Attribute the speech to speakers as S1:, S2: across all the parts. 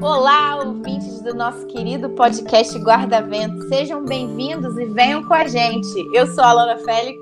S1: Olá, ouvintes do nosso querido podcast Guarda Vento. Sejam bem-vindos e venham com a gente. Eu sou a Alana Félix.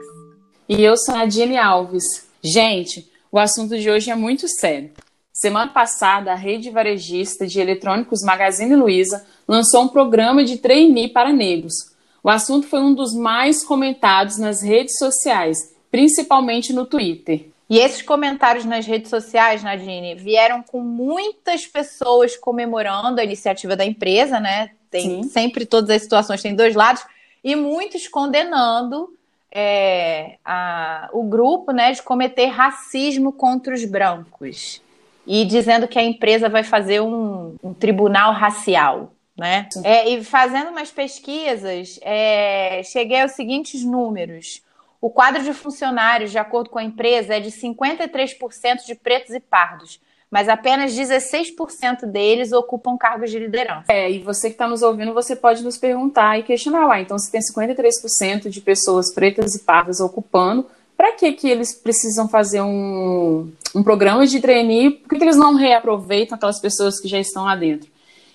S2: E eu sou a Dini Alves. Gente, o assunto de hoje é muito sério. Semana passada, a rede varejista de eletrônicos Magazine Luiza lançou um programa de trainee para negros. O assunto foi um dos mais comentados nas redes sociais, principalmente no Twitter.
S1: E esses comentários nas redes sociais, Nadine, vieram com muitas pessoas comemorando a iniciativa da empresa, né? Tem Sim. sempre todas as situações têm dois lados e muitos condenando é, a, o grupo, né, de cometer racismo contra os brancos e dizendo que a empresa vai fazer um, um tribunal racial. Né? É, e fazendo umas pesquisas, é, cheguei aos seguintes números. O quadro de funcionários, de acordo com a empresa, é de 53% de pretos e pardos, mas apenas 16% deles ocupam cargos de liderança.
S2: É, e você que está nos ouvindo, você pode nos perguntar e questionar, ah, então se tem 53% de pessoas pretas e pardas ocupando, para que, que eles precisam fazer um, um programa de trainee? Por que, que eles não reaproveitam aquelas pessoas que já estão lá dentro?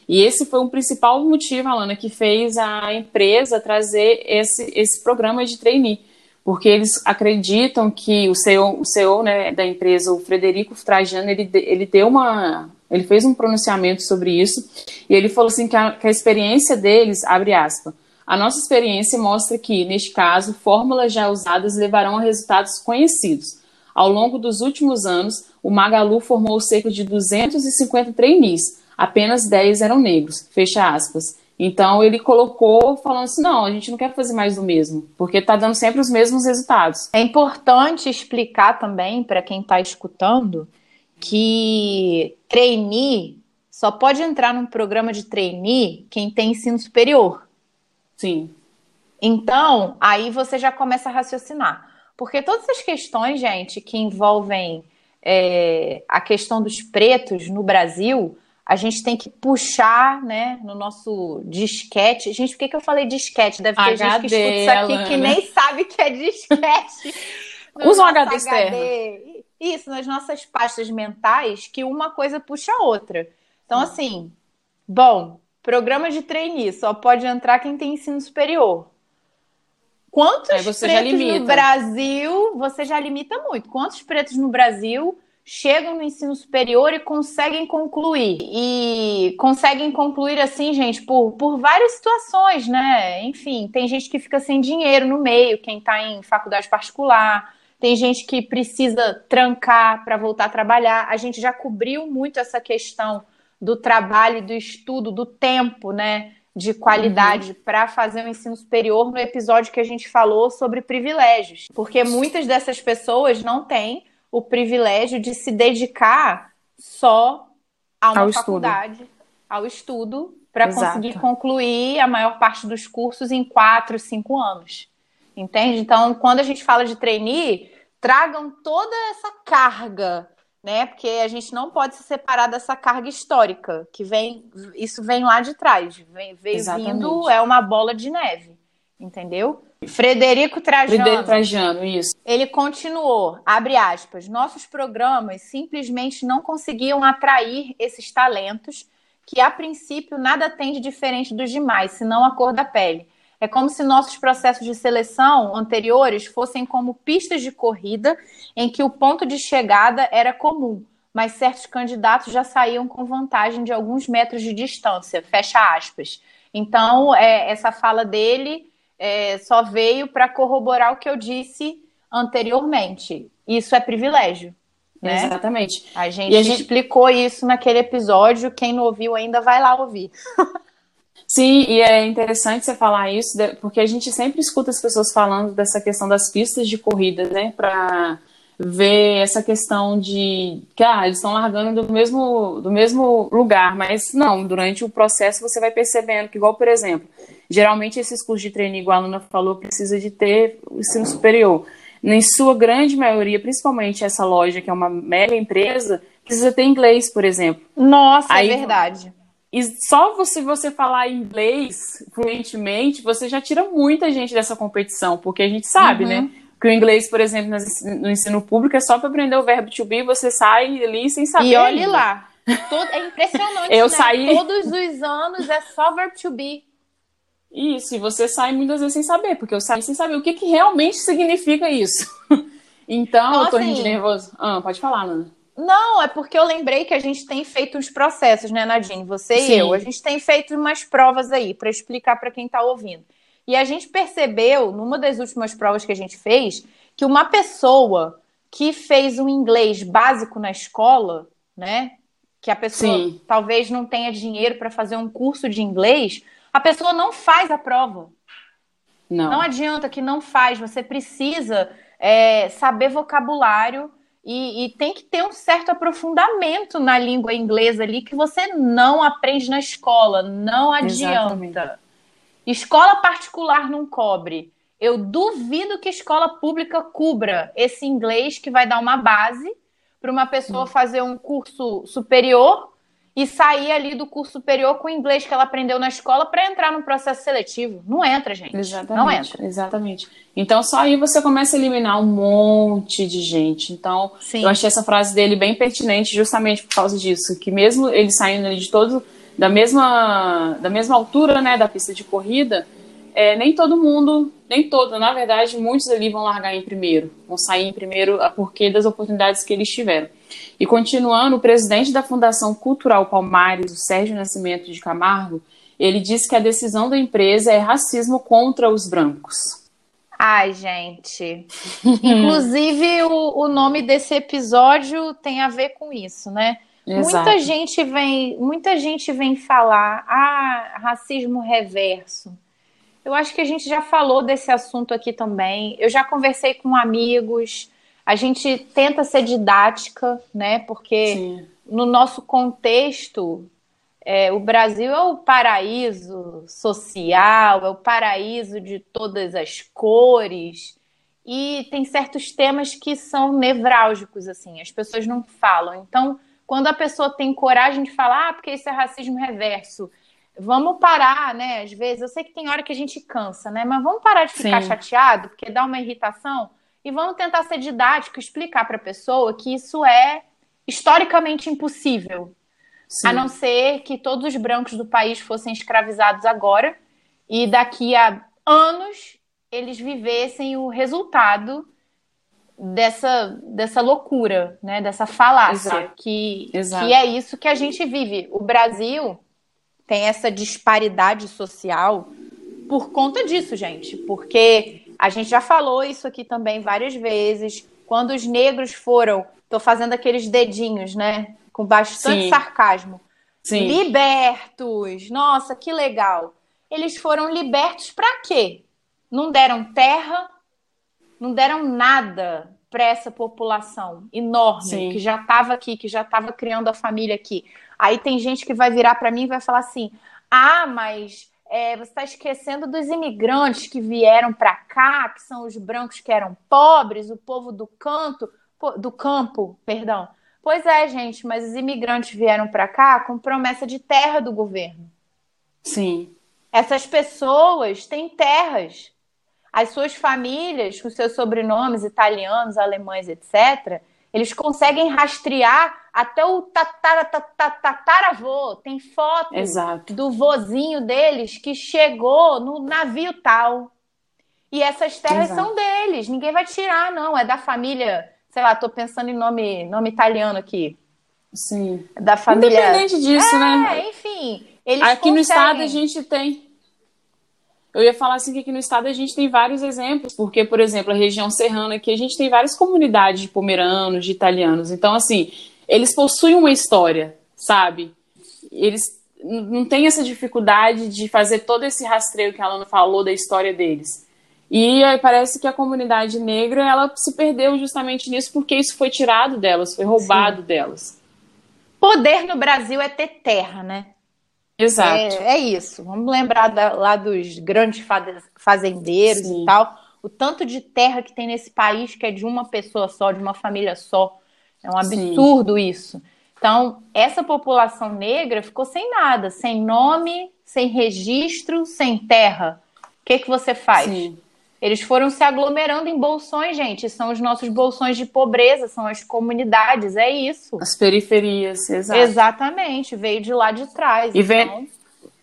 S2: E esse foi um principal motivo, Alana, que fez a empresa trazer esse, esse programa de trainee porque eles acreditam que o CEO, o CEO né, da empresa, o Frederico Trajano, ele, ele deu uma, ele fez um pronunciamento sobre isso e ele falou assim que a, que a experiência deles, abre aspas, a nossa experiência mostra que, neste caso, fórmulas já usadas levarão a resultados conhecidos. Ao longo dos últimos anos, o Magalu formou cerca de 250 trainees, apenas 10 eram negros, fecha aspas. Então ele colocou falando assim: não, a gente não quer fazer mais do mesmo, porque está dando sempre os mesmos resultados.
S1: É importante explicar também para quem está escutando que trainee só pode entrar num programa de trainee quem tem ensino superior.
S2: Sim.
S1: Então, aí você já começa a raciocinar. Porque todas essas questões, gente, que envolvem é, a questão dos pretos no Brasil, a gente tem que puxar, né, no nosso disquete. Gente, por que, que eu falei disquete? Deve ter
S2: HD,
S1: gente que escuta isso aqui
S2: Alana.
S1: que nem sabe que é disquete.
S2: Usa um HD externo.
S1: Isso, nas nossas pastas mentais, que uma coisa puxa a outra. Então, assim, bom, programa de trainee só pode entrar quem tem ensino superior. Quantos pretos no Brasil, você já limita muito. Quantos pretos no Brasil chegam no ensino superior e conseguem concluir. E conseguem concluir assim, gente, por, por várias situações, né? Enfim, tem gente que fica sem dinheiro no meio, quem está em faculdade particular. Tem gente que precisa trancar para voltar a trabalhar. A gente já cobriu muito essa questão do trabalho, do estudo, do tempo, né? De qualidade uhum. para fazer o um ensino superior no episódio que a gente falou sobre privilégios. Porque muitas dessas pessoas não têm o privilégio de se dedicar só a uma
S2: ao
S1: faculdade,
S2: estudo.
S1: ao estudo, para conseguir concluir a maior parte dos cursos em quatro, cinco anos. Entende? Então, quando a gente fala de trainee, tragam toda essa carga, né? Porque a gente não pode se separar dessa carga histórica, que vem, isso vem lá de trás, vem, veio vindo, é uma bola de neve, entendeu? Frederico Trajano.
S2: Frederico Trajano, isso.
S1: Ele continuou, abre aspas, nossos programas simplesmente não conseguiam atrair esses talentos que a princípio nada tem de diferente dos demais, senão a cor da pele. É como se nossos processos de seleção anteriores fossem como pistas de corrida em que o ponto de chegada era comum, mas certos candidatos já saíam com vantagem de alguns metros de distância. Fecha aspas. Então, é, essa fala dele é, só veio para corroborar o que eu disse anteriormente. Isso é privilégio. Né?
S2: Exatamente.
S1: A gente, a gente explicou isso naquele episódio. Quem não ouviu ainda vai lá ouvir.
S2: Sim, e é interessante você falar isso, porque a gente sempre escuta as pessoas falando dessa questão das pistas de corrida, né? Para ver essa questão de que ah, eles estão largando do mesmo, do mesmo lugar, mas não, durante o processo você vai percebendo que, igual, por exemplo, geralmente esses cursos de treino, igual a Luna falou, precisa de ter o ensino superior. Em sua grande maioria, principalmente essa loja, que é uma mega empresa, precisa ter inglês, por exemplo.
S1: Nossa, Aí, é verdade.
S2: E só você, você falar inglês fluentemente, você já tira muita gente dessa competição, porque a gente sabe, uhum. né? Que o inglês, por exemplo, no ensino público é só para aprender o verbo to be, você sai ali sem saber.
S1: E olhe lá. Todo, é impressionante,
S2: Eu
S1: né?
S2: saí-
S1: Todos os anos é só verb to be.
S2: Isso, e você sai muitas vezes sem saber, porque eu saí sem saber o que, que realmente significa isso. Então,
S1: Então,
S2: eu tô
S1: assim-
S2: rindo de nervoso. Ah, pode falar, Nana.
S1: Não, é porque eu lembrei que a gente tem feito uns processos, né, Nadine? Você
S2: Sim.
S1: e eu. A gente tem feito umas provas aí para explicar para quem está ouvindo. E a gente percebeu, numa das últimas provas que a gente fez, que uma pessoa que fez um inglês básico na escola, né? Que a pessoa
S2: Sim.
S1: talvez não tenha dinheiro para fazer um curso de inglês, a pessoa não faz a prova.
S2: Não.
S1: Não adianta que não faz, você precisa é, saber vocabulário e, e tem que ter um certo aprofundamento na língua inglesa ali que você não aprende na escola, não adianta.
S2: Exatamente.
S1: Escola particular não cobre. Eu duvido que escola pública cubra esse inglês que vai dar uma base para uma pessoa fazer um curso superior e sair ali do curso superior com o inglês que ela aprendeu na escola para entrar no processo seletivo. Não entra, gente.
S2: Exatamente.
S1: Não entra.
S2: Exatamente. Então, só aí você começa a eliminar um monte de gente. Então,
S1: Sim.
S2: eu achei essa frase dele bem pertinente justamente por causa disso. Que mesmo ele saindo ali de todo, da mesma, da mesma altura, né, da pista de corrida, é, nem todo mundo, nem todo, na verdade, muitos ali vão largar em primeiro, vão sair em primeiro a porquê das oportunidades que eles tiveram. E continuando, o presidente da Fundação Cultural Palmares, o Sérgio Nascimento de Camargo, ele disse que a decisão da empresa é racismo contra os brancos.
S1: Ai, gente. Inclusive, o, o nome desse episódio tem a ver com isso, né?
S2: Exato.
S1: Muita gente vem, muita gente vem falar, ah, racismo reverso. Eu acho que a gente já falou desse assunto aqui também. Eu já conversei com amigos. A gente tenta ser didática, né? Porque
S2: Sim.
S1: no nosso contexto, é, o Brasil é o paraíso social, é o paraíso de todas as cores. E tem certos temas que são nevrálgicos, assim, as pessoas não falam. Então, quando a pessoa tem coragem de falar, ah, porque isso é racismo reverso, vamos parar, né? Às vezes, eu sei que tem hora que a gente cansa, né? Mas vamos parar de ficar
S2: Sim.
S1: chateado, porque dá uma irritação, e vamos tentar ser didático, explicar para a pessoa que isso é historicamente impossível.
S2: Sim.
S1: A não ser que todos os brancos do país fossem escravizados agora e daqui a anos eles vivessem o resultado dessa, dessa loucura, né? Dessa falácia
S2: Exato.
S1: que,
S2: Exato.
S1: que é isso que a gente vive. O Brasil tem essa disparidade social por conta disso, gente. Porque a gente já falou isso aqui também várias vezes. Quando os negros foram, tô fazendo aqueles dedinhos, né? Com bastante
S2: Sim.
S1: sarcasmo.
S2: Sim.
S1: Libertos! Nossa, que legal! Eles foram libertos para quê? Não deram terra, não deram nada para essa população enorme
S2: Sim.
S1: que já estava aqui, que já estava criando a família aqui. Aí tem gente que vai virar para mim e vai falar assim: ah, mas é, você está esquecendo dos imigrantes que vieram para cá, que são os brancos que eram pobres, o povo do canto, do campo, perdão. Pois é, gente, mas os imigrantes vieram para cá com promessa de terra do governo.
S2: Sim.
S1: Essas pessoas têm terras. As suas famílias, com seus sobrenomes italianos, alemães, etc., eles conseguem rastrear até o tatara- tata- tataravô. Tem foto
S2: Exato.
S1: do vozinho deles que chegou no navio tal. E essas terras
S2: Exato.
S1: são deles. Ninguém vai tirar, não. É da família. Sei lá, tô pensando em nome, nome italiano aqui.
S2: Sim.
S1: Da família.
S2: Independente disso, né?
S1: É, enfim. Eles
S2: Aqui no
S1: conseguem.
S2: estado a gente tem. Eu ia falar assim que aqui no estado a gente tem vários exemplos, porque, por exemplo, a região serrana aqui a gente tem várias comunidades de pomeranos, de italianos. Então, assim, eles possuem uma história, sabe? Eles não têm essa dificuldade de fazer todo esse rastreio que a Alana falou da história deles. E aí parece que a comunidade negra ela se perdeu justamente nisso porque isso foi tirado delas, foi roubado delas.
S1: Poder no Brasil é ter terra, né?
S2: Exato.
S1: É, é isso. Vamos lembrar da- lá dos grandes fa- fazendeiros
S2: Sim.
S1: e tal. O tanto de terra que tem nesse país que é de uma pessoa só, de uma família só. É um
S2: Sim.
S1: absurdo isso. Então, essa população negra ficou sem nada, sem nome, sem registro, sem terra. O que, que você faz?
S2: Sim.
S1: Eles foram se aglomerando em bolsões, gente. São os nossos bolsões de pobreza, são as comunidades, é isso.
S2: As periferias, exato.
S1: Exatamente, veio de lá de trás.
S2: E, então...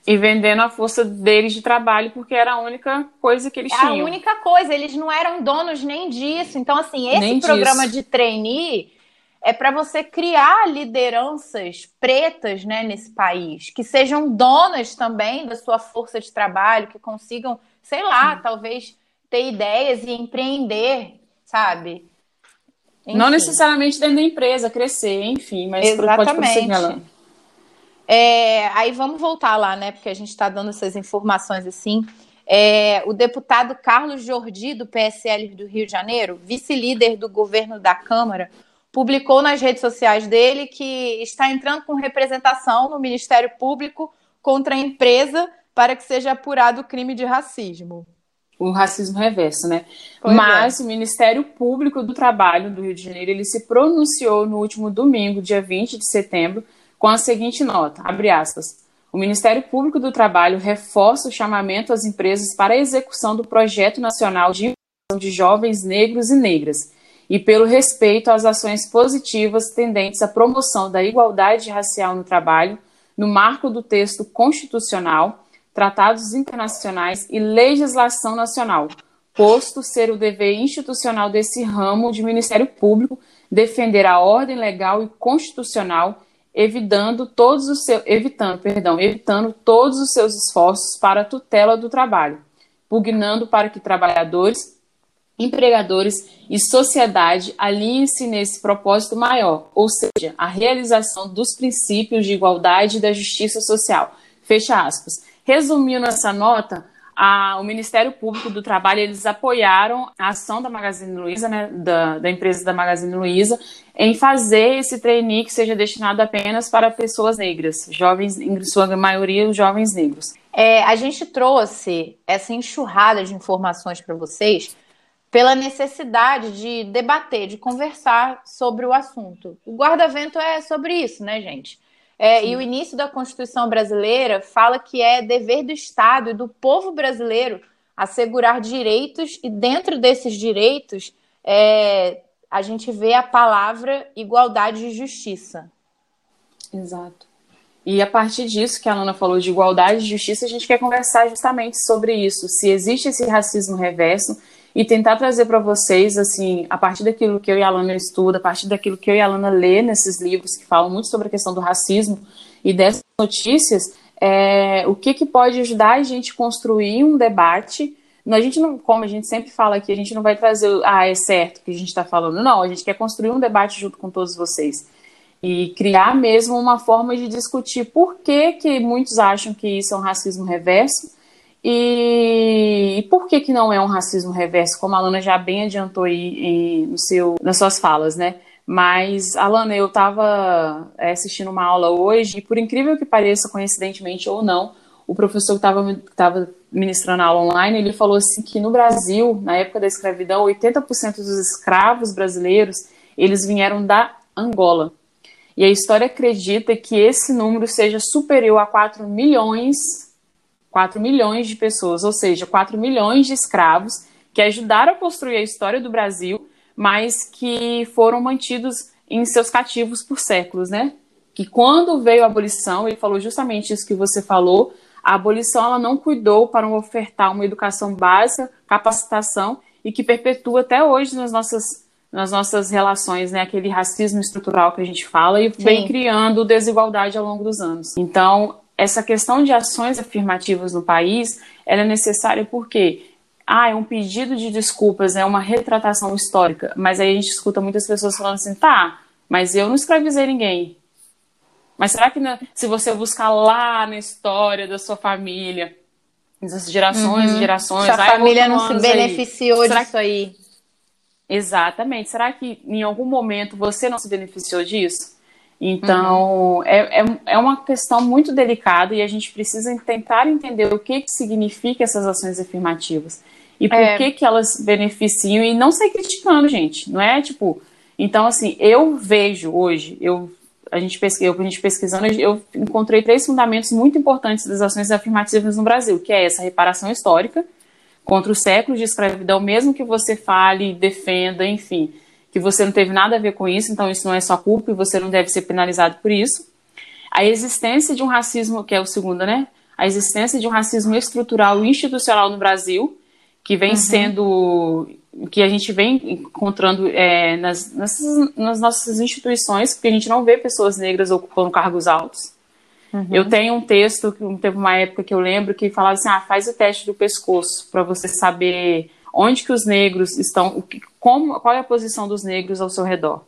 S2: e vendendo a força deles de trabalho, porque era a única coisa que eles
S1: é
S2: tinham.
S1: A única coisa, eles não eram donos nem disso. Então, assim, esse nem programa disso. de trainee é para você criar lideranças pretas né, nesse país, que sejam donas também da sua força de trabalho, que consigam, sei lá, Sim. talvez ter ideias e empreender, sabe?
S2: Enfim. Não necessariamente dentro da empresa, crescer, enfim, mas
S1: Exatamente. pode É, aí vamos voltar lá, né? Porque a gente está dando essas informações assim. É, o deputado Carlos Jordi, do PSL do Rio de Janeiro, vice-líder do governo da Câmara, publicou nas redes sociais dele que está entrando com representação no Ministério Público contra a empresa para que seja apurado o crime de racismo.
S2: O racismo reverso, né? Pois Mas é. o Ministério Público do Trabalho do Rio de Janeiro, ele se pronunciou no último domingo, dia 20 de setembro, com a seguinte nota, abre aspas, o Ministério Público do Trabalho reforça o chamamento às empresas para a execução do Projeto Nacional de Inclusão de Jovens Negros e Negras, e pelo respeito às ações positivas tendentes à promoção da igualdade racial no trabalho, no marco do texto constitucional, tratados internacionais e legislação nacional, posto ser o dever institucional desse ramo de Ministério Público defender a ordem legal e constitucional, evitando todos os seus, evitando, perdão, evitando todos os seus esforços para a tutela do trabalho, pugnando para que trabalhadores empregadores e sociedade alinhem-se nesse propósito maior, ou seja, a realização dos princípios de igualdade e da justiça social. Fecha aspas. Resumindo essa nota, a, o Ministério Público do Trabalho eles apoiaram a ação da Magazine Luiza, né, da, da, empresa da Magazine Luiza, em fazer esse trainee que seja destinado apenas para pessoas negras, jovens, em sua maioria, jovens negros.
S1: É, a gente trouxe essa enxurrada de informações para vocês pela necessidade de debater, de conversar sobre o assunto. O guarda-vento é sobre isso, né, gente? É, e o início da Constituição brasileira fala que é dever do Estado e do povo brasileiro assegurar direitos, e dentro desses direitos é, a gente vê a palavra igualdade e justiça.
S2: Exato. E a partir disso que a Luna falou de igualdade e justiça, a gente quer conversar justamente sobre isso. Se existe esse racismo reverso, e tentar trazer para vocês, assim, a partir daquilo que eu e a Alana estuda, a partir daquilo que eu e a Alana lê nesses livros que falam muito sobre a questão do racismo e dessas notícias, é, o que, que pode ajudar a gente construir um debate. A gente não, como a gente sempre fala aqui, a gente não vai trazer, ah, é certo que a gente está falando. Não, a gente quer construir um debate junto com todos vocês e criar mesmo uma forma de discutir por que, que muitos acham que isso é um racismo reverso e, por que, que não é um racismo reverso, como a Alana já bem adiantou aí no seu, nas suas falas, né? Mas, Alana, eu estava é, assistindo uma aula hoje e, por incrível que pareça, coincidentemente ou não, o professor que estava ministrando a aula online, ele falou assim que no Brasil, na época da escravidão, 80% dos escravos brasileiros, eles vieram da Angola. E a história acredita que esse número seja superior a 4 milhões 4 milhões de pessoas, ou seja, 4 milhões de escravos que ajudaram a construir a história do Brasil, mas que foram mantidos em seus cativos por séculos, né? Que quando veio a abolição, ele falou justamente isso que você falou, a abolição ela não cuidou para ofertar uma educação básica, capacitação e que perpetua até hoje nas nossas nas nossas relações, né, aquele racismo estrutural que a gente fala e Sim. vem criando desigualdade ao longo dos anos. Então, essa questão de ações afirmativas no país, ela é necessária porque ah, é um pedido de desculpas, é uma retratação histórica, mas aí a gente escuta muitas pessoas falando assim, tá, mas eu não escravizei ninguém. Mas será que se você buscar lá na história da sua família, das gerações e uhum. gerações,
S1: sua família não se beneficiou aí, disso aí?
S2: Exatamente. Será que em algum momento você não se beneficiou disso? Então, uhum. é, é, é, uma questão muito delicada e a gente precisa tentar entender o que, que significa essas ações afirmativas e por é. que, que elas beneficiam e não sair criticando, gente. Não é tipo. Então, assim, eu vejo hoje, eu, a, gente pesquisa, a gente pesquisando, eu encontrei três fundamentos muito importantes das ações afirmativas no Brasil, que é essa reparação histórica, contra os séculos de escravidão, mesmo que você fale, defenda, enfim, que você não teve nada a ver com isso, então isso não é sua culpa e você não deve ser penalizado por isso. A existência de um racismo, que é o segundo, né? A existência de um racismo estrutural e institucional no Brasil, que vem uhum. sendo que a gente vem encontrando é, nas, nas, nas, nossas instituições, porque a gente não vê pessoas negras ocupando cargos altos. Uhum. Eu tenho um texto, teve uma época que eu lembro, que falava assim, ah, faz o teste do pescoço, para você saber onde que os negros estão, como, qual é a posição dos negros ao seu redor.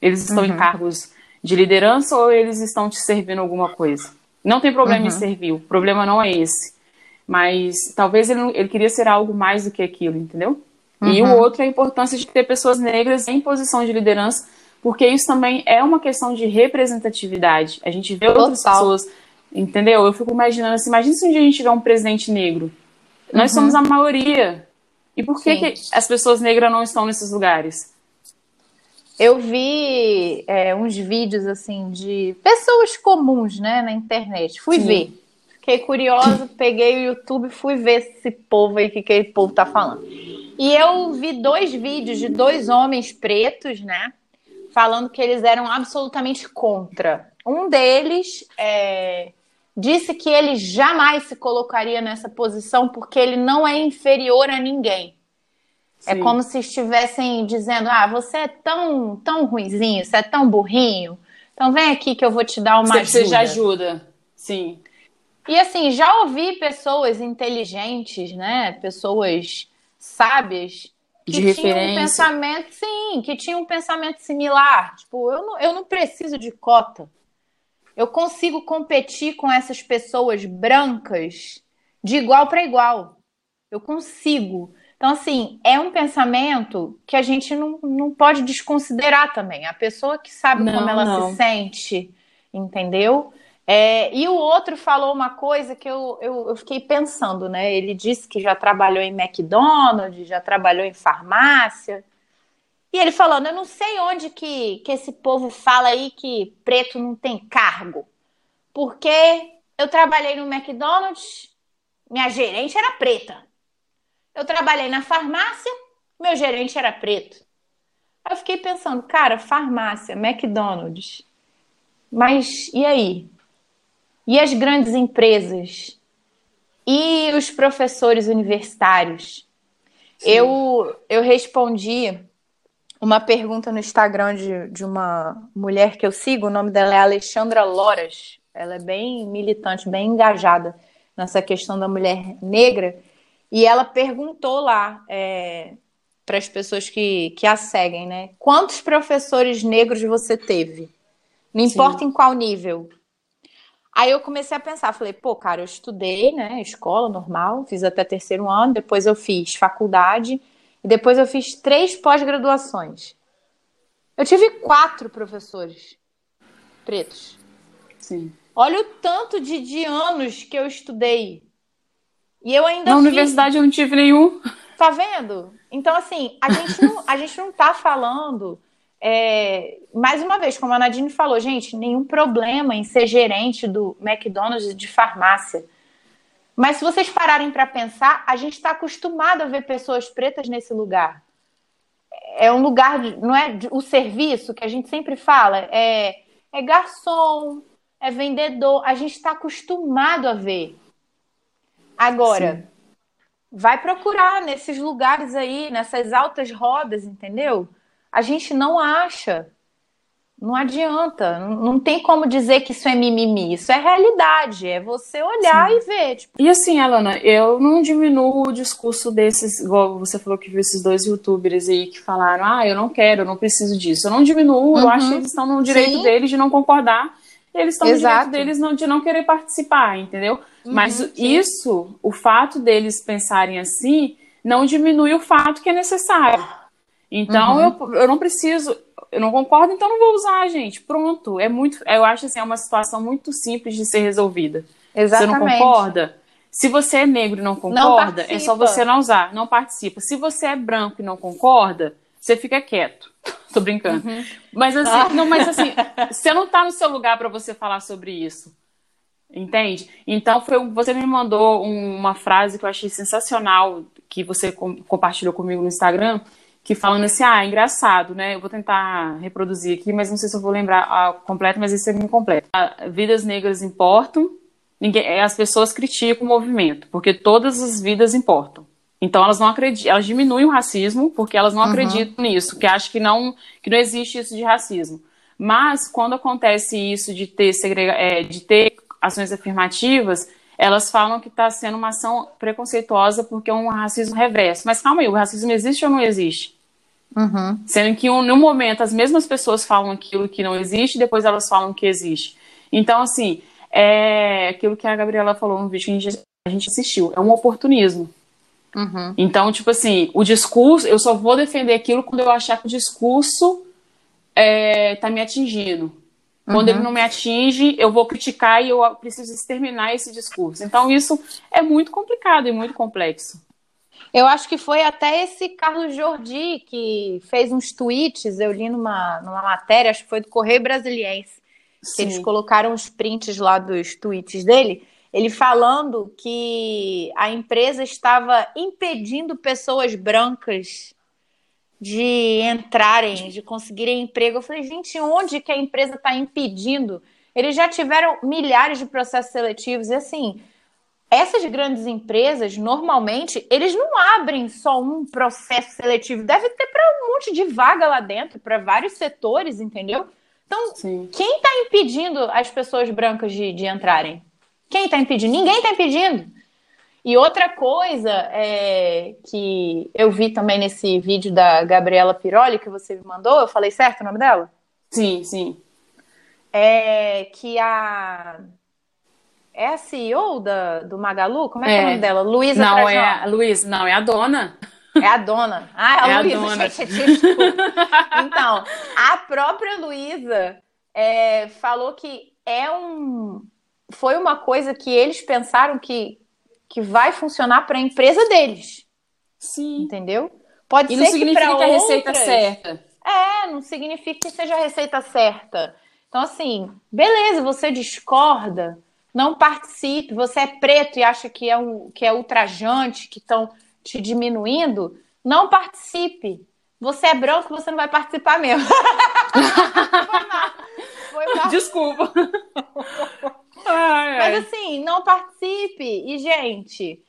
S2: Eles estão uhum. em cargos de liderança ou eles estão te servindo alguma coisa? Não tem problema uhum. em servir, o problema não é esse. Mas talvez ele, ele queria ser algo mais do que aquilo, entendeu? Uhum. E o outro é a importância de ter pessoas negras em posição de liderança, porque isso também é uma questão de representatividade. A gente vê Total. outras pessoas, entendeu? Eu fico imaginando assim, imagina se um dia a gente tiver um presidente negro. Nós uhum. somos a maioria. E por que, que, as pessoas negras não estão nesses lugares?
S1: Eu vi é, uns vídeos assim de pessoas comuns, né, na internet. Fui Sim. ver. Fiquei curiosa, peguei o YouTube, fui ver esse povo aí, o que, que esse povo tá falando. E eu vi dois vídeos de dois homens pretos, né? Falando que eles eram absolutamente contra. Um deles é, disse que ele jamais se colocaria nessa posição porque ele não é inferior a ninguém. É Sim. É como se estivessem dizendo: ah, você é tão, tão ruizinho, você é tão burrinho. Então vem aqui que eu vou te dar uma
S2: você
S1: ajuda. Você
S2: já ajuda. Sim.
S1: E assim, já ouvi pessoas inteligentes, né? Pessoas sábias que de tinham referência. um pensamento, sim, que tinham um pensamento similar. Tipo, eu não, eu não preciso de cota. Eu consigo competir com essas pessoas brancas de igual para igual. Eu consigo. Então, assim, é um pensamento que a gente não, não pode desconsiderar também. A pessoa que sabe não, como ela não. se sente, entendeu? É, e o outro falou uma coisa que eu, eu, eu, fiquei pensando, né? Ele disse que já trabalhou em McDonald's, já trabalhou em farmácia. E ele falando, eu não sei onde que, que esse povo fala aí que preto não tem cargo. Porque eu trabalhei no McDonald's, minha gerente era preta. Eu trabalhei na farmácia, meu gerente era preto. Aí eu fiquei pensando, cara, farmácia, McDonald's. Mas e aí? E as grandes empresas? E os professores universitários? Eu, eu respondi uma pergunta no Instagram de, de uma mulher que eu sigo, o nome dela é Alexandra Loras. Ela é bem militante, bem engajada nessa questão da mulher negra. E ela perguntou lá é, para as pessoas que, que a seguem, né? Quantos professores negros você teve? Não importa Sim. em qual nível. Aí eu comecei a pensar, falei, pô, cara, eu estudei, né, escola normal, fiz até terceiro ano, depois eu fiz faculdade e depois eu fiz três pós-graduações. Eu tive quatro professores pretos.
S2: Sim.
S1: Olha o tanto de, de anos que eu estudei. E eu ainda
S2: Na fiz... universidade eu não tive nenhum.
S1: Tá vendo? Então, assim, a gente não, a gente não tá falando é, mais uma vez, como a Nadine falou, gente, nenhum problema em ser gerente do McDonald's de farmácia. Mas se vocês pararem para pensar, a gente está acostumado a ver pessoas pretas nesse lugar. É um lugar, de, não é o serviço que a gente sempre fala, é, é garçom, é vendedor. A gente está acostumado a ver. Agora, Sim. vai procurar nesses lugares aí, nessas altas rodas, entendeu? a gente não acha. Não adianta, não tem como dizer que isso é mimimi, isso é realidade, é você olhar Sim. e ver. Tipo...
S2: E assim, Alana, eu não diminuo o discurso desses, igual você falou que viu esses dois youtubers aí que falaram, ah, eu não quero, eu não preciso disso. Eu não diminuo, uhum. eu acho que eles estão no direito Sim. deles de não concordar, eles estão no direito deles não, de não querer participar, entendeu? Uhum, Mas sim. isso, o fato deles pensarem assim, não diminui o fato que é necessário. Então uhum. eu, eu não preciso, eu não concordo, então não vou usar, gente. Pronto. É muito, eu acho assim, é uma situação muito simples de ser resolvida.
S1: Exatamente.
S2: Você não concorda? Se você é negro e não concorda, não é só você não usar, não participa. Se você é branco e não concorda, você fica quieto. Tô brincando. Uhum. Mas assim, ah. não, mas assim, você não tá no seu lugar para você falar sobre isso. Entende? Então foi você me mandou uma frase que eu achei sensacional que você compartilhou comigo no Instagram, que falando assim, ah, é engraçado, né? Eu vou tentar reproduzir aqui, mas não sei se eu vou lembrar a completo, mas esse é incompleto. Vidas negras importam, ninguém, é, as pessoas criticam o movimento, porque todas as vidas importam. Então elas não acreditam, elas diminuem o racismo porque elas não uhum. acreditam nisso, que acham que não, que não existe isso de racismo. Mas quando acontece isso de ter, segrega, é, de ter ações afirmativas, elas falam que está sendo uma ação preconceituosa porque é um racismo reverso. Mas calma aí, o racismo existe ou não existe? Uhum. Sendo que um, no momento as mesmas pessoas falam aquilo que não existe, depois elas falam que existe. Então, assim, é aquilo que a Gabriela falou no vídeo que a gente, a gente assistiu, é um oportunismo. Uhum. Então, tipo assim, o discurso, eu só vou defender aquilo quando eu achar que o discurso é, tá me atingindo. Quando uhum. ele não me atinge, eu vou criticar e eu preciso exterminar esse discurso. Então, isso é muito complicado e muito complexo.
S1: Eu acho que foi até esse Carlos Jordi que fez uns tweets, eu li numa, numa matéria, acho que foi do Correio Brasiliense, que eles colocaram os prints lá dos tweets dele, ele falando que a empresa estava impedindo pessoas brancas de entrarem, de conseguirem emprego. Eu falei, gente, onde que a empresa está impedindo? Eles já tiveram milhares de processos seletivos e assim, essas grandes empresas, normalmente, eles não abrem só um processo seletivo, deve ter para um monte de vaga lá dentro, para vários setores, entendeu? Então, Sim. quem está impedindo as pessoas brancas de, de entrarem? Quem está impedindo? Ninguém está impedindo. E outra coisa é, que eu vi também nesse vídeo da Gabriela Piroli que você me mandou, eu falei certo o nome dela?
S2: Sim, sim.
S1: É que a. É a CEO da, do Magalu? Como é, é. que é o nome dela? Luísa
S2: Não, é a Luísa, não, é a dona.
S1: É a dona. Ah, é a é Luísa, dona. Gente, então, a própria Luísa é, falou que é um. Foi uma coisa que eles pensaram que que vai funcionar para a empresa deles.
S2: Sim.
S1: Entendeu? Pode
S2: e
S1: ser
S2: não significa que, que a receita outras... certa.
S1: É, não significa que seja a receita certa. Então, assim, beleza, você discorda, não participe. Você é preto e acha que é, um, que é ultrajante, que estão te diminuindo, não participe. Você é branco, você não vai participar mesmo.
S2: Foi mal. Foi mal. Desculpa.
S1: Ai, ai. Mas assim, não participe. E, gente,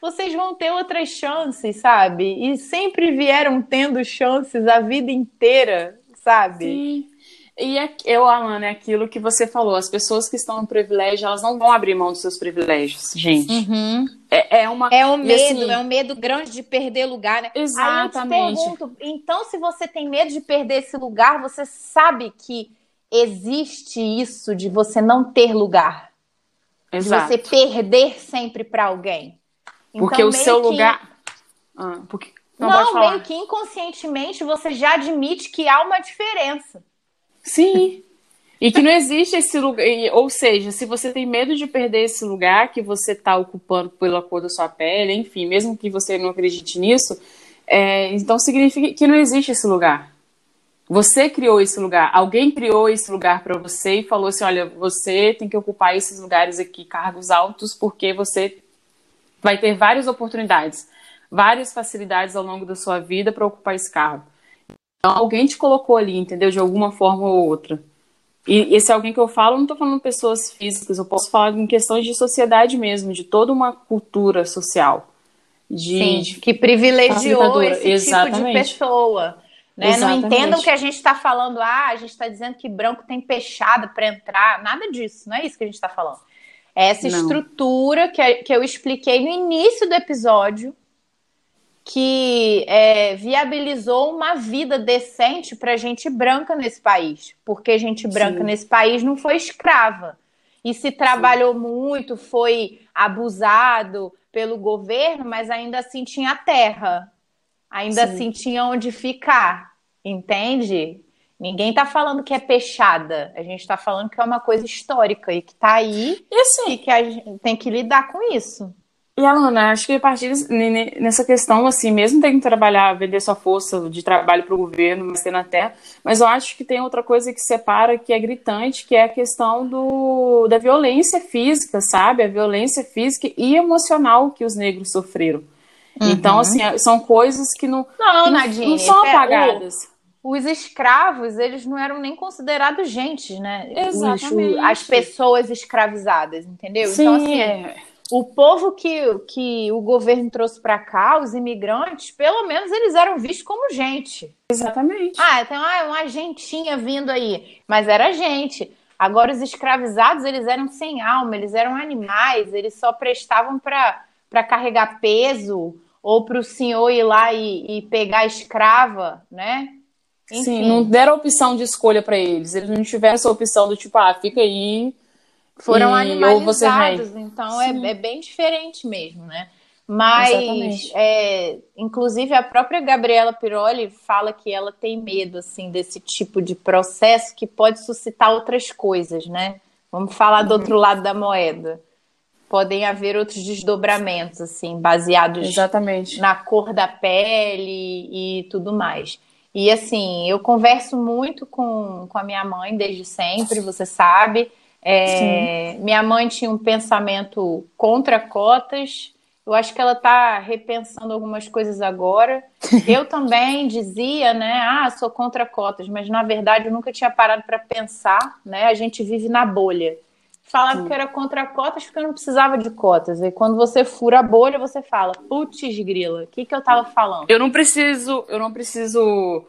S1: vocês vão ter outras chances, sabe? E sempre vieram tendo chances a vida inteira, sabe?
S2: Sim. E é, eu, Alana, é aquilo que você falou. As pessoas que estão no privilégio, elas não vão abrir mão dos seus privilégios, gente.
S1: Uhum.
S2: É, é, uma.
S1: É um medo, assim... é um medo grande de perder lugar, né?
S2: Exatamente.
S1: Aí eu te pergunto, então, se você tem medo de perder esse lugar, você sabe que existe isso de você não ter lugar. Exato. De você perder sempre para alguém.
S2: Porque então, o seu que... lugar. Ah, porque...
S1: Não, não meio que inconscientemente você já admite que há uma diferença.
S2: Sim. E que não existe esse lugar. Ou seja, se você tem medo de perder esse lugar que você está ocupando pela cor da sua pele, enfim, mesmo que você não acredite nisso, é, então significa que não existe esse lugar. Você criou esse lugar, alguém criou esse lugar para você e falou assim: olha, você tem que ocupar esses lugares aqui, cargos altos, porque você vai ter várias oportunidades, várias facilidades ao longo da sua vida para ocupar esse cargo. Então, alguém te colocou ali, entendeu? De alguma forma ou outra. E esse alguém que eu falo, não estou falando pessoas físicas, eu posso falar em questões de sociedade mesmo, de toda uma cultura social. De,
S1: Sim, que privilegiou esse Exatamente. tipo de pessoa. Né? Não entendam que a gente está falando, ah, a gente está dizendo que branco tem peixada para entrar. Nada disso, não é isso que a gente está falando. É essa não. estrutura que, que eu expliquei no início do episódio, que é, viabilizou uma vida decente para gente branca nesse país. Porque gente branca Sim. nesse país não foi escrava. E se trabalhou Sim. muito, foi abusado pelo governo, mas ainda assim tinha terra ainda Sim. assim tinha onde ficar, entende? Ninguém está falando que é peixada, a gente está falando que é uma coisa histórica e que está aí
S2: e, assim,
S1: e que a gente tem que lidar com isso.
S2: E Alana, acho que a partir nessa questão, assim, mesmo tendo que trabalhar, vender sua força de trabalho para o governo, mas ter na terra, mas eu acho que tem outra coisa que separa, que é gritante, que é a questão do, da violência física, sabe? A violência física e emocional que os negros sofreram. Uhum. Então, assim, é, são coisas que não,
S1: não, Nadine,
S2: não são apagadas.
S1: os escravos, eles não eram nem considerados gente, né?
S2: Exatamente.
S1: Os, as pessoas escravizadas, entendeu?
S2: Sim,
S1: então, assim,
S2: é
S1: o povo que, que o governo trouxe para cá, os imigrantes, pelo menos eles eram vistos como gente.
S2: Exatamente.
S1: Ah, tem ah, uma gentinha vindo aí, mas era gente. Agora os escravizados, eles eram sem alma, eles eram animais, eles só prestavam para carregar peso ou para o senhor ir lá e, e pegar a escrava, né?
S2: Enfim. Sim, não deram opção de escolha para eles. Eles não tiveram essa opção do tipo, ah, fica aí
S1: foram e, animalizados, então é, é, bem diferente mesmo, né? Mas, é, inclusive, a própria Gabriela Piroli fala que ela tem medo, assim, desse tipo de processo que pode suscitar outras coisas, né? Vamos falar uhum. do outro lado da moeda. Podem haver outros desdobramentos, assim, baseados
S2: Exatamente.
S1: na cor da pele e tudo mais. E, assim, eu converso muito com, com a minha mãe desde sempre, você sabe. É, minha mãe tinha um pensamento contra cotas. Eu acho que ela está repensando algumas coisas agora. Eu também dizia, né? Ah, sou contra cotas, mas na verdade eu nunca tinha parado para pensar, né? A gente vive na bolha. Falava Sim. que era contra cotas porque eu não precisava de cotas. E quando você fura a bolha, você fala, putz, grila, o que, que eu estava falando?
S2: Eu não preciso, eu não preciso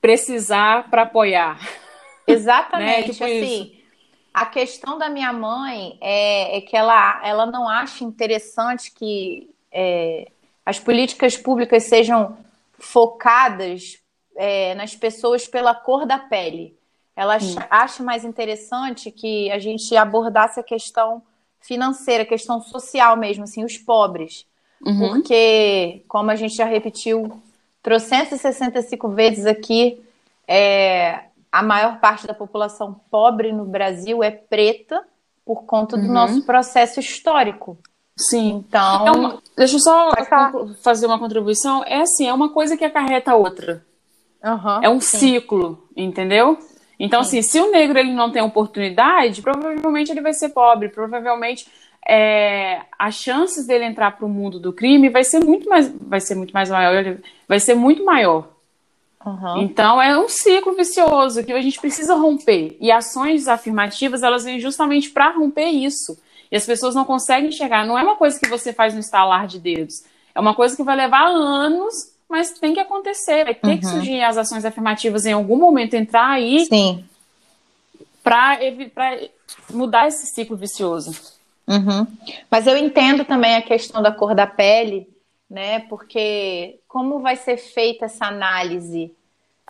S2: precisar para apoiar.
S1: Exatamente, né? tipo assim. Isso a questão da minha mãe é, é que ela, ela não acha interessante que é, as políticas públicas sejam focadas é, nas pessoas pela cor da pele. Ela acha, acha mais interessante que a gente abordasse a questão financeira, a questão social mesmo, assim, os pobres. Uhum. Porque, como a gente já repetiu 365 vezes aqui, é, a maior parte da população pobre no Brasil é preta por conta do uhum. nosso processo histórico.
S2: Sim.
S1: Então,
S2: é uma, deixa eu só fazer uma contribuição. É assim, é uma coisa que acarreta outra.
S1: Uhum,
S2: é um sim. ciclo, entendeu? Então, sim. assim, se o negro ele não tem oportunidade, provavelmente ele vai ser pobre, provavelmente é, as chances dele entrar para o mundo do crime vai ser muito mais, vai ser muito mais maior, vai ser muito maior. Uhum. Então é um ciclo vicioso que a gente precisa romper. E ações afirmativas elas vêm justamente para romper isso. E as pessoas não conseguem chegar. Não é uma coisa que você faz no estalar de dedos. É uma coisa que vai levar anos, mas tem que acontecer. Vai ter uhum. que surgir as ações afirmativas em algum momento entrar aí.
S1: Sim.
S2: Para mudar esse ciclo vicioso.
S1: Uhum. Mas eu entendo também a questão da cor da pele né? Porque como vai ser feita essa análise,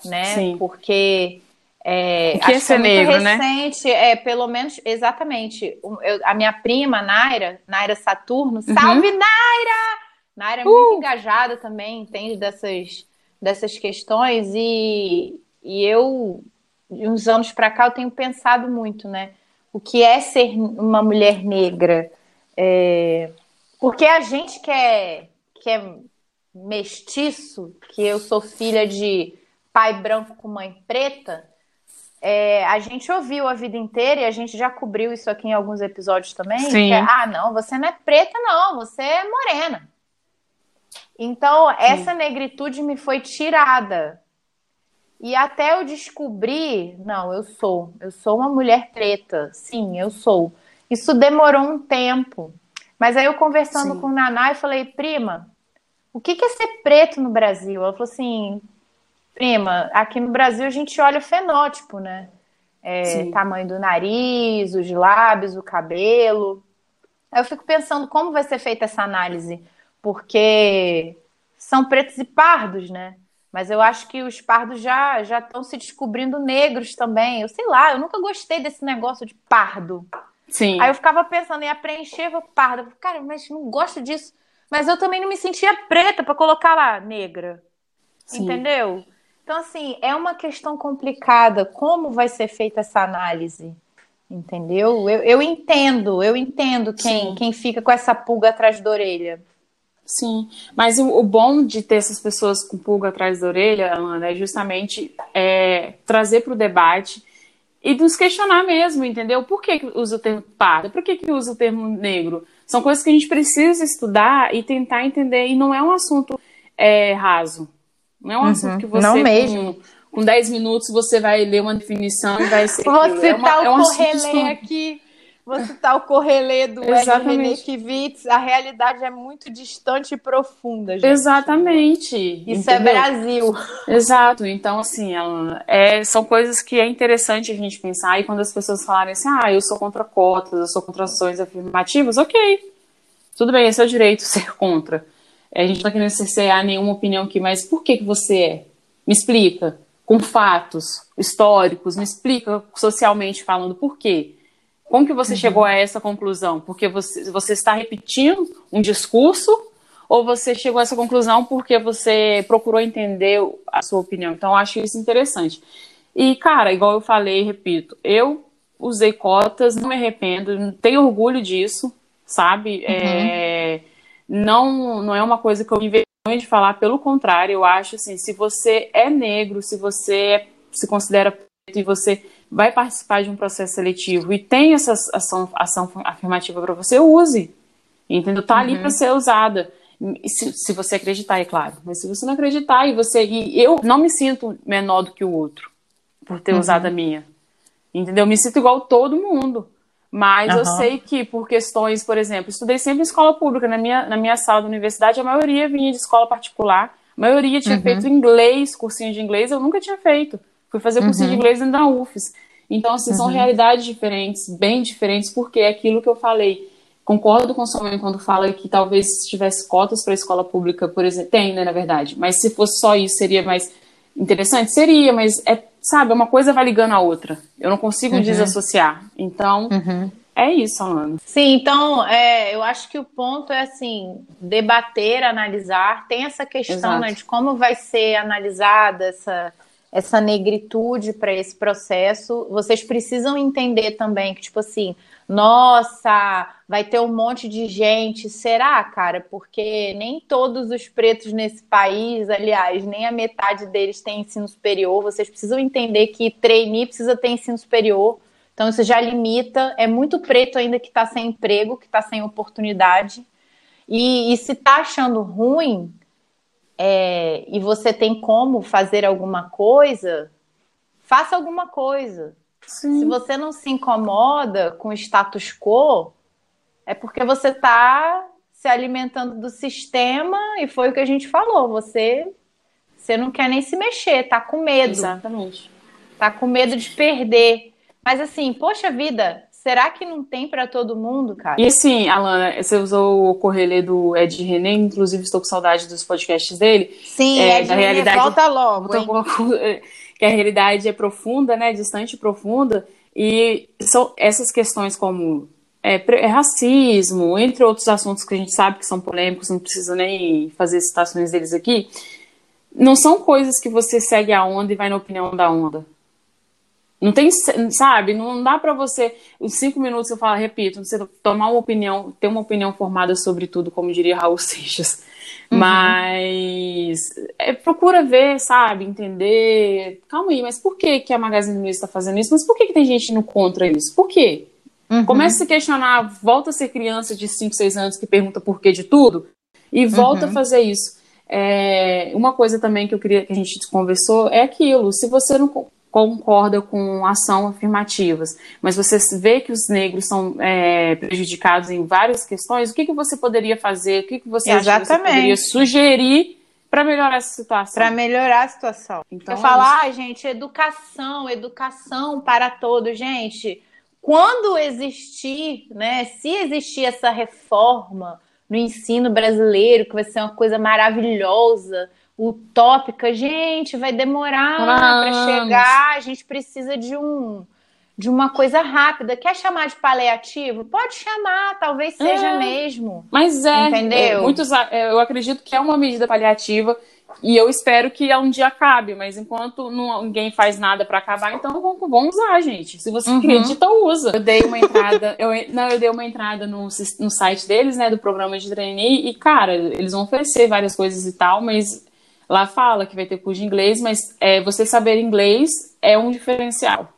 S1: né?
S2: Sim.
S1: Porque é,
S2: o que é negro,
S1: né? recente, né? É, pelo menos, exatamente. Eu, a minha prima, Naira, Naira Saturno, uhum. salve Naira! Naira é muito uh! engajada também, entende dessas, dessas questões e, e eu, de uns anos para cá, eu tenho pensado muito, né? O que é ser uma mulher negra? É, porque a gente quer que é mestiço, que eu sou filha de pai branco com mãe preta, é, a gente ouviu a vida inteira e a gente já cobriu isso aqui em alguns episódios também.
S2: Sim.
S1: É, ah, não, você não é preta, não, você é morena. Então, essa Sim. negritude me foi tirada. E até eu descobrir, não, eu sou, eu sou uma mulher preta. Sim, eu sou. Isso demorou um tempo. Mas aí eu conversando Sim. com o Naná, eu falei, prima, o que, é ser preto no Brasil? Ela falou assim, prima, aqui no Brasil a gente olha o fenótipo, né? É, tamanho do nariz, os lábios, o cabelo. Aí eu fico pensando como vai ser feita essa análise, porque são pretos e pardos, né? Mas eu acho que os pardos já já estão se descobrindo negros também. Eu sei lá, eu nunca gostei desse negócio de pardo.
S2: Sim.
S1: Aí eu ficava pensando em preencher o pardo. Cara, mas não gosto disso. Mas eu também não me sentia preta para colocar lá negra. Sim. Entendeu? Então, assim, é uma questão complicada. Como vai ser feita essa análise? Entendeu? Eu, eu entendo, eu entendo quem, quem fica com essa pulga atrás da orelha.
S2: Sim, mas o, o, bom de ter essas pessoas com pulga atrás da orelha, Ana, é justamente é, trazer para o debate e nos questionar mesmo, entendeu? Por que, que usa o termo parda? Por que, que usa o termo negro? São coisas que a gente precisa estudar e tentar entender, e não é um assunto é, raso. Não é um uhum, assunto que você.
S1: Não mesmo.
S2: Com, com 10 minutos você vai ler uma definição e vai ser.
S1: Vou citar é uma, o é um aqui. Vou citar o correlê do René A realidade é muito distante e profunda, gente.
S2: Exatamente.
S1: Isso é entendeu? é Brasil.
S2: Exato. Então, assim, é, são coisas que é interessante a gente pensar. E quando as pessoas falarem assim, ah, eu sou contra cotas, eu sou contra ações afirmativas, ok. Tudo bem, esse é o direito ser contra. A gente não está querendo cercear nenhuma opinião aqui, mas por que, que você é? Me explica com fatos históricos, me explica socialmente falando por quê. Como que você uhum. chegou a essa conclusão? Porque você, você está repetindo um discurso ou você chegou a essa conclusão porque você procurou entender a sua opinião? Então, eu acho isso interessante. E, cara, igual eu falei, repito, eu usei cotas, não me arrependo, tenho orgulho disso, sabe? Uhum. É, não, não é uma coisa que eu me de falar, pelo contrário, eu acho assim, se você é negro, se você é, se considera preto e você vai participar de um processo seletivo e tem essa ação, ação afirmativa para você, use. Entendeu? Tá uhum. ali para ser usada. Se, se, você acreditar, é claro. Mas se você não acreditar e você. E eu não me sinto menor do que o outro por ter uhum. usado a minha. Entendeu? Eu me sinto igual todo mundo. Mas uhum. eu sei que por questões, por exemplo, estudei sempre em escola pública. Na minha, na minha sala da universidade, a maioria vinha de escola particular. A maioria tinha uhum. feito inglês, cursinho de inglês. Eu nunca tinha feito. Fui fazer cursinho uhum. de inglês dentro da UFES. Então, assim, são uhum. realidades diferentes, bem diferentes, porque é aquilo que eu falei. Concordo com o sua mãe quando fala que talvez se tivesse cotas para a escola pública, por exemplo, tem, né, na verdade. Mas se fosse só isso, seria mais interessante? Seria, mas é sabe, uma coisa vai ligando a outra. Eu não consigo uhum. desassociar. Então, uhum. é isso, Alana.
S1: Sim, então, é, eu acho que o ponto é assim, debater, analisar. Tem essa questão né, de como vai ser analisada essa, essa negritude para esse processo. Vocês precisam entender também que, tipo assim, nossa, vai ter um monte de gente. Será, cara? Porque nem todos os pretos nesse país, aliás, nem a metade deles tem ensino superior. Vocês precisam entender que trainee precisa ter ensino superior. Então isso já limita. É muito preto ainda que está sem emprego, que está sem oportunidade. E, e se está achando ruim é, e você tem como fazer alguma coisa, faça alguma coisa Sim. Se você não se incomoda com o status quo, é porque você está se alimentando do sistema e foi o que a gente falou. Você, você não quer nem se mexer, tá com medo.
S2: Exatamente.
S1: Tá com medo de perder. Mas assim, poxa vida, será que não tem para todo mundo, cara?
S2: E sim, Alana, você usou o correlê do Ed René, inclusive estou com saudade dos podcasts dele.
S1: Sim, é, Ed René, realidade... volta logo, hein?
S2: que a realidade é profunda, né, distante e profunda, e são essas questões como é, é, racismo, entre outros assuntos que a gente sabe que são polêmicos, não precisa nem fazer citações deles aqui, não são coisas que você segue a onda e vai na opinião da onda. Não tem, sabe, não dá para você, os cinco minutos eu falo, repito, você tomar uma opinião, ter uma opinião formada sobre tudo, como diria Raul Seixas. Uhum. Mas é, procura ver, sabe, entender. Calma aí, mas por que, que a Magazine Luiza está fazendo isso? Mas por que, que tem gente no contra isso? Por quê? Uhum. Começa a se questionar, volta a ser criança de 5, 6 anos que pergunta por que de tudo e volta uhum. a fazer isso. É, uma coisa também que eu queria que a gente conversou é aquilo. Se você não concorda com ação afirmativas, mas você vê que os negros são é, prejudicados em várias questões, o que, que você poderia fazer? O que, que você Exatamente. acha que você poderia sugerir para melhorar essa situação?
S1: Para melhorar a situação. Então, eu é falar, ah, gente, educação, educação para todos, gente. Quando existir, né, se existir essa reforma no ensino brasileiro, que vai ser uma coisa maravilhosa, utópica, gente, vai demorar para chegar, a gente precisa de um de uma coisa rápida. Quer chamar de paliativo? Pode chamar, talvez seja é, mesmo.
S2: Mas é, entendeu? É, muitos, eu acredito que é uma medida paliativa e eu espero que um dia acabe, mas enquanto não, ninguém faz nada para acabar, então vamos, vamos usar, gente. Se você uhum. acredita, usa. Eu dei uma entrada, eu, não, eu dei uma entrada no, no site deles, né, do programa de trainee, e, cara, eles vão oferecer várias coisas e tal, mas lá fala que vai ter curso de inglês, mas é, você saber inglês é um diferencial.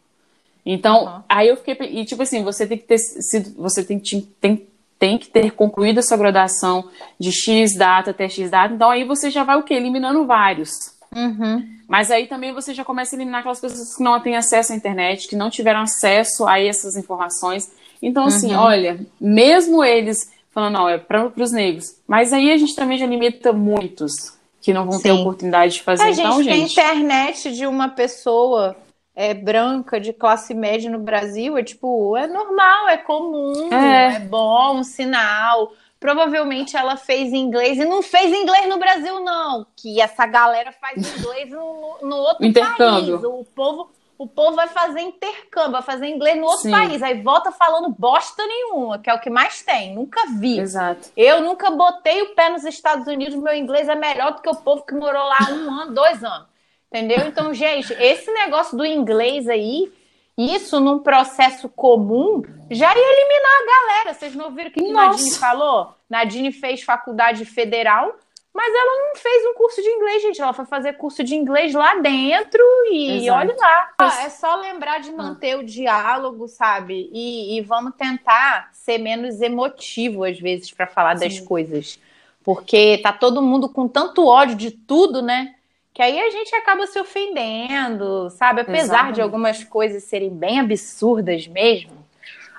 S2: Então, uhum. aí eu fiquei. E, tipo assim, você tem que ter sido. Você tem que, tem, tem que ter concluído a sua graduação de X data até X data. Então, aí você já vai o quê? Eliminando vários.
S1: Uhum.
S2: Mas aí também você já começa a eliminar aquelas pessoas que não têm acesso à internet, que não tiveram acesso a essas informações. Então, assim, uhum. olha, mesmo eles falando, não, é para os negros. Mas aí a gente também já limita muitos que não vão Sim. ter oportunidade de fazer.
S1: A
S2: então,
S1: gente, gente, tem internet de uma pessoa é, branca de classe média no Brasil, é tipo, é normal, é comum, é, é bom, um sinal. Provavelmente ela fez inglês e não fez inglês no Brasil, não. Que essa galera faz inglês no, no outro
S2: Intercâmbio.
S1: país. O povo, o povo vai fazer intercâmbio, vai fazer inglês no outro Sim. país. Aí volta falando bosta nenhuma, que é o que mais tem. Nunca vi.
S2: Exato.
S1: Eu nunca botei o pé nos Estados Unidos, meu inglês é melhor do que o povo que morou lá um ano, dois anos. Entendeu? Então, gente, esse negócio do inglês aí, isso num processo comum, já ia eliminar a galera. Vocês não ouviram o que, que Nadine falou? Nadine fez faculdade federal, mas ela não fez um curso de inglês, gente. Ela foi fazer curso de inglês lá dentro e Exato. olha lá. É só lembrar de manter o diálogo, sabe? E, e, vamos tentar ser menos emotivo, às vezes, para falar Sim. das coisas. Porque tá todo mundo com tanto ódio de tudo, né? que aí a gente acaba se ofendendo, sabe? Apesar Exatamente. de algumas coisas serem bem absurdas mesmo,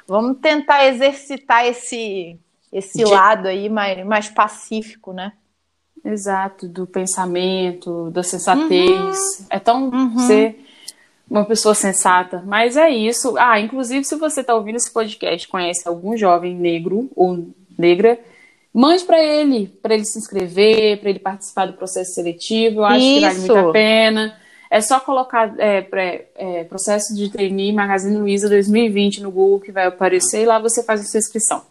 S1: vamos tentar exercitar esse esse de... lado aí mais, mais pacífico, né?
S2: Exato, do pensamento, da sensatez. Uhum. É tão uhum. ser uma pessoa sensata. Mas é isso. Ah, inclusive, se você está ouvindo esse podcast, conhece algum jovem negro ou negra Mande para ele, para ele se inscrever, para ele participar do processo seletivo. Eu acho Isso. que vale muito a pena. É só colocar é, pré, é, processo de trainee Magazine Luiza 2020 no Google que vai aparecer e lá você faz a sua inscrição.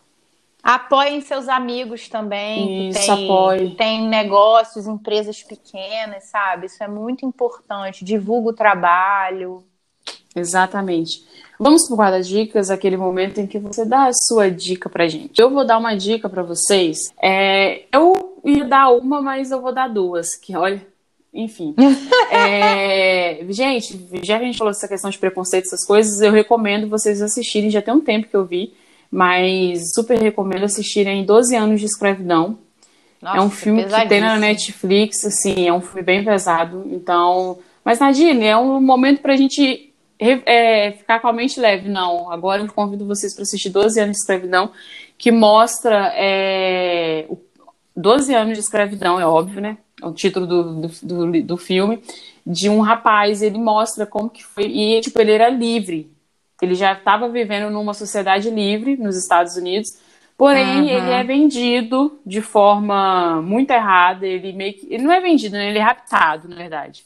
S1: Apoiem seus amigos também.
S2: Isso, tem, apoie.
S1: Tem negócios, empresas pequenas, sabe? Isso é muito importante. Divulga o trabalho.
S2: Exatamente. Vamos para o dicas aquele momento em que você dá a sua dica pra gente. Eu vou dar uma dica para vocês. É, eu ia dar uma, mas eu vou dar duas, que olha, enfim. é, gente, já que a gente falou dessa questão de preconceito, essas coisas, eu recomendo vocês assistirem, já tem um tempo que eu vi, mas super recomendo assistirem 12 anos de escravidão. Nossa, é um filme que tem na Netflix, assim, é um filme bem pesado, então... Mas, Nadine, é um momento pra gente é, ficar com a mente leve, não. Agora eu convido vocês para assistir 12 anos de escravidão, que mostra é, 12 anos de escravidão, é óbvio, né? É o título do, do, do, do, filme, de um rapaz, ele mostra como que foi, e tipo, ele era livre. Ele já estava vivendo numa sociedade livre nos Estados Unidos, porém uhum. ele é vendido de forma muito errada, ele meio que, ele não é vendido, né? ele é raptado, na verdade.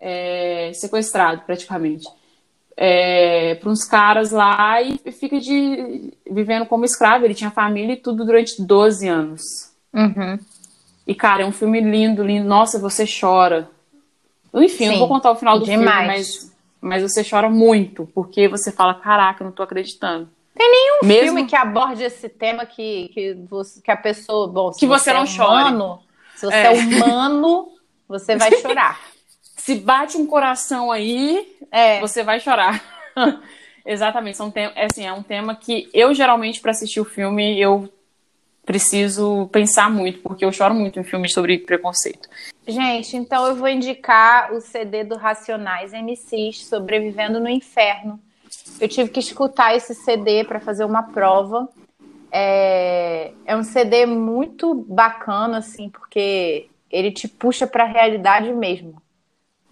S2: É, sequestrado praticamente é, para uns caras lá e fica de vivendo como escravo. Ele tinha família e tudo durante 12 anos.
S1: Uhum.
S2: E, cara, é um filme lindo, lindo. Nossa, você chora. Enfim, Sim, não vou contar o final do demais. filme, mas, mas você chora muito, porque você fala, caraca, não tô acreditando.
S1: Tem nenhum Mesmo... filme que aborde esse tema que, que, você, que a pessoa. Bom,
S2: que você, você, não é humano, chore.
S1: Se você é, é humano, você vai chorar.
S2: se bate um coração aí, é. você vai chorar. Exatamente, são tem, é, assim, é um tema que eu geralmente para assistir o filme eu preciso pensar muito, porque eu choro muito em filmes sobre preconceito.
S1: Gente, então eu vou indicar o CD do Racionais MCs, Sobrevivendo no Inferno. Eu tive que escutar esse CD para fazer uma prova. É, é um CD muito bacana, assim, porque ele te puxa para a realidade mesmo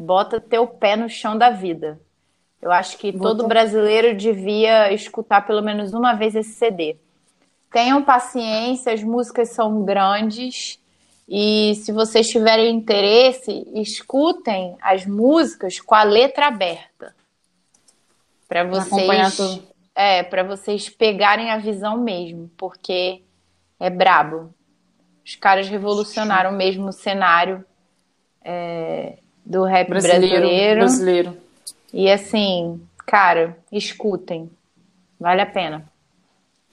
S1: bota teu pé no chão da vida. Eu acho que Vou todo brasileiro devia escutar pelo menos uma vez esse CD. Tenham paciência, as músicas são grandes e se vocês tiverem interesse, escutem as músicas com a letra aberta. para vocês é, para vocês pegarem a visão mesmo, porque é brabo. Os caras revolucionaram mesmo o cenário é, do rap brasileiro, brasileiro.
S2: brasileiro.
S1: E assim, cara, escutem. Vale a pena.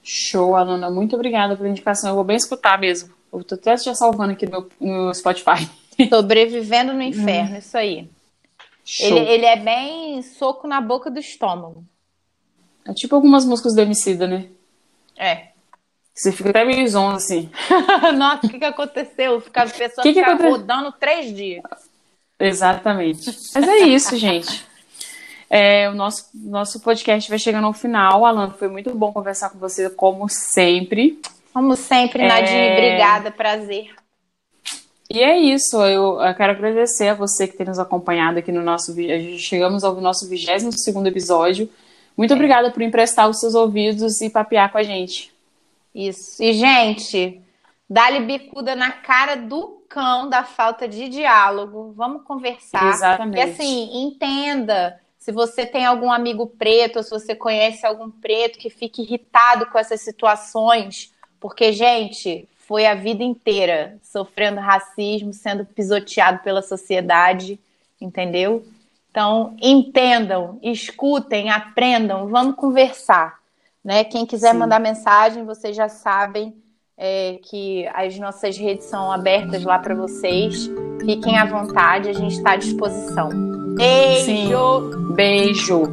S2: Show, Alana. Muito obrigada pela indicação. Eu vou bem escutar mesmo. Eu tô até já salvando aqui no, no Spotify.
S1: Sobrevivendo no inferno, hum. isso aí. Ele, ele, é bem soco na boca do estômago.
S2: É tipo algumas músicas do Emicida, né?
S1: É.
S2: Você fica até meio zonzo, assim.
S1: Nossa, o que, que aconteceu? Ficar, a pessoa que que aconte... rodando três dias.
S2: Exatamente. Mas é isso, gente. É, o nosso, nosso podcast vai chegando ao final. Alan, foi muito bom conversar com você, como sempre.
S1: Como sempre, Nadine, é... obrigada, prazer.
S2: E é isso, eu, quero agradecer a você que tem nos acompanhado aqui no nosso. Chegamos ao nosso 22 segundo episódio. Muito é. obrigada por emprestar os seus ouvidos e papear com a gente.
S1: Isso. E, gente, dá-lhe bicuda na cara do cão da falta de diálogo. Vamos conversar.
S2: Exatamente.
S1: E assim, entenda se você tem algum amigo preto, ou se você conhece algum preto que fique irritado com essas situações, porque, gente, foi a vida inteira sofrendo racismo, sendo pisoteado pela sociedade, entendeu? Então, entendam, escutem, aprendam, vamos conversar. Né? Quem quiser Sim. mandar mensagem, vocês já sabem é, que as nossas redes são abertas lá para vocês. Fiquem à vontade, a gente está à disposição.
S2: Beijo! Sim. Beijo!